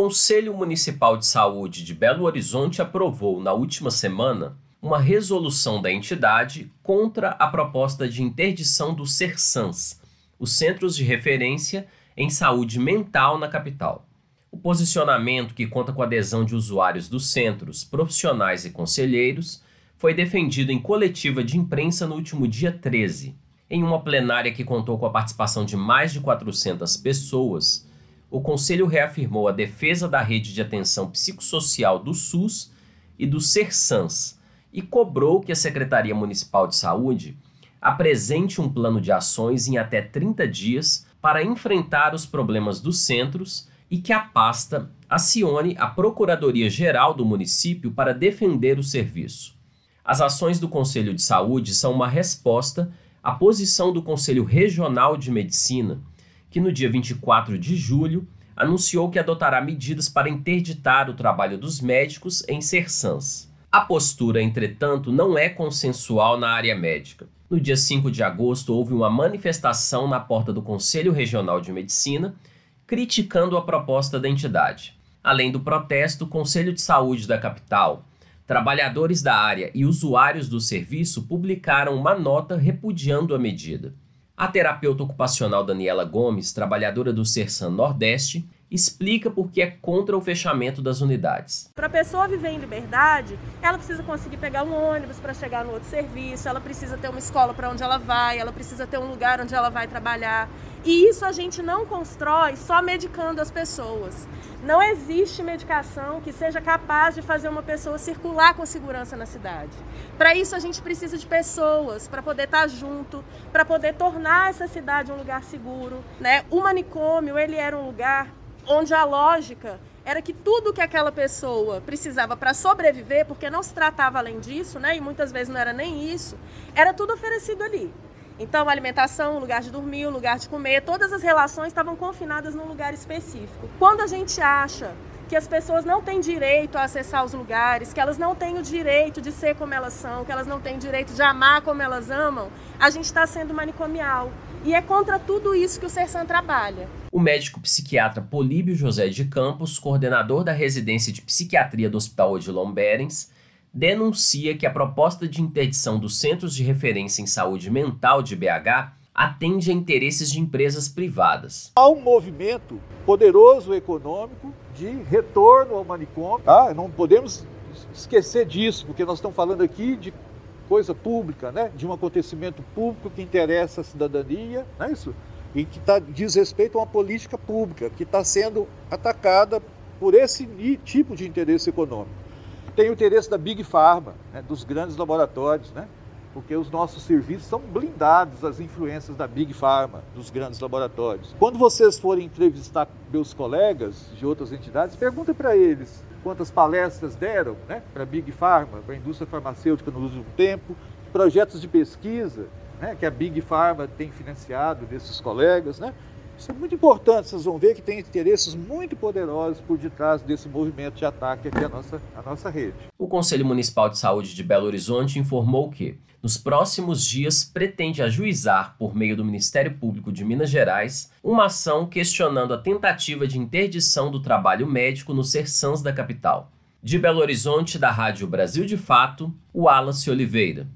Conselho Municipal de Saúde de Belo Horizonte aprovou, na última semana, uma resolução da entidade contra a proposta de interdição dos CERSANS, os Centros de Referência em Saúde Mental na capital. O posicionamento, que conta com a adesão de usuários dos centros, profissionais e conselheiros, foi defendido em coletiva de imprensa no último dia 13. Em uma plenária que contou com a participação de mais de 400 pessoas, o Conselho reafirmou a defesa da rede de atenção psicossocial do SUS e do SERSANS e cobrou que a Secretaria Municipal de Saúde apresente um plano de ações em até 30 dias para enfrentar os problemas dos centros e que a pasta acione a Procuradoria-Geral do município para defender o serviço. As ações do Conselho de Saúde são uma resposta à posição do Conselho Regional de Medicina, que no dia 24 de julho anunciou que adotará medidas para interditar o trabalho dos médicos em Sersans. A postura, entretanto, não é consensual na área médica. No dia 5 de agosto, houve uma manifestação na porta do Conselho Regional de Medicina criticando a proposta da entidade. Além do protesto, o Conselho de Saúde da capital, trabalhadores da área e usuários do serviço publicaram uma nota repudiando a medida. A terapeuta ocupacional Daniela Gomes, trabalhadora do Sersan Nordeste, explica por que é contra o fechamento das unidades. Para a pessoa viver em liberdade, ela precisa conseguir pegar um ônibus para chegar no outro serviço, ela precisa ter uma escola para onde ela vai, ela precisa ter um lugar onde ela vai trabalhar. E isso a gente não constrói só medicando as pessoas. Não existe medicação que seja capaz de fazer uma pessoa circular com segurança na cidade. Para isso a gente precisa de pessoas para poder estar tá junto, para poder tornar essa cidade um lugar seguro, né? O manicômio, ele era um lugar onde a lógica era que tudo que aquela pessoa precisava para sobreviver, porque não se tratava além disso, né, e muitas vezes não era nem isso, era tudo oferecido ali. Então, alimentação, lugar de dormir, lugar de comer, todas as relações estavam confinadas num lugar específico. Quando a gente acha que as pessoas não têm direito a acessar os lugares, que elas não têm o direito de ser como elas são, que elas não têm o direito de amar como elas amam, a gente está sendo manicomial. E é contra tudo isso que o Sersan trabalha. O médico psiquiatra Políbio José de Campos, coordenador da residência de psiquiatria do Hospital Odilon Berens, denuncia que a proposta de interdição dos Centros de Referência em Saúde Mental de BH atende a interesses de empresas privadas. Há um movimento poderoso econômico de retorno ao manicômio. Tá? Não podemos esquecer disso, porque nós estamos falando aqui de coisa pública, né? de um acontecimento público que interessa a cidadania, não é isso? E que tá, diz respeito a uma política pública que está sendo atacada por esse tipo de interesse econômico. Tem o interesse da Big Pharma, né? dos grandes laboratórios, né? porque os nossos serviços são blindados às influências da Big Pharma, dos grandes laboratórios. Quando vocês forem entrevistar meus colegas de outras entidades, perguntem para eles quantas palestras deram né, para a Big Pharma, para a indústria farmacêutica no último tempo, projetos de pesquisa né, que a Big Pharma tem financiado desses colegas. Né? Isso é muito importante, vocês vão ver que tem interesses muito poderosos por detrás desse movimento de ataque aqui à nossa, à nossa rede. O Conselho Municipal de Saúde de Belo Horizonte informou que, nos próximos dias, pretende ajuizar, por meio do Ministério Público de Minas Gerais, uma ação questionando a tentativa de interdição do trabalho médico no Sersans da capital. De Belo Horizonte, da Rádio Brasil de Fato, o Wallace Oliveira.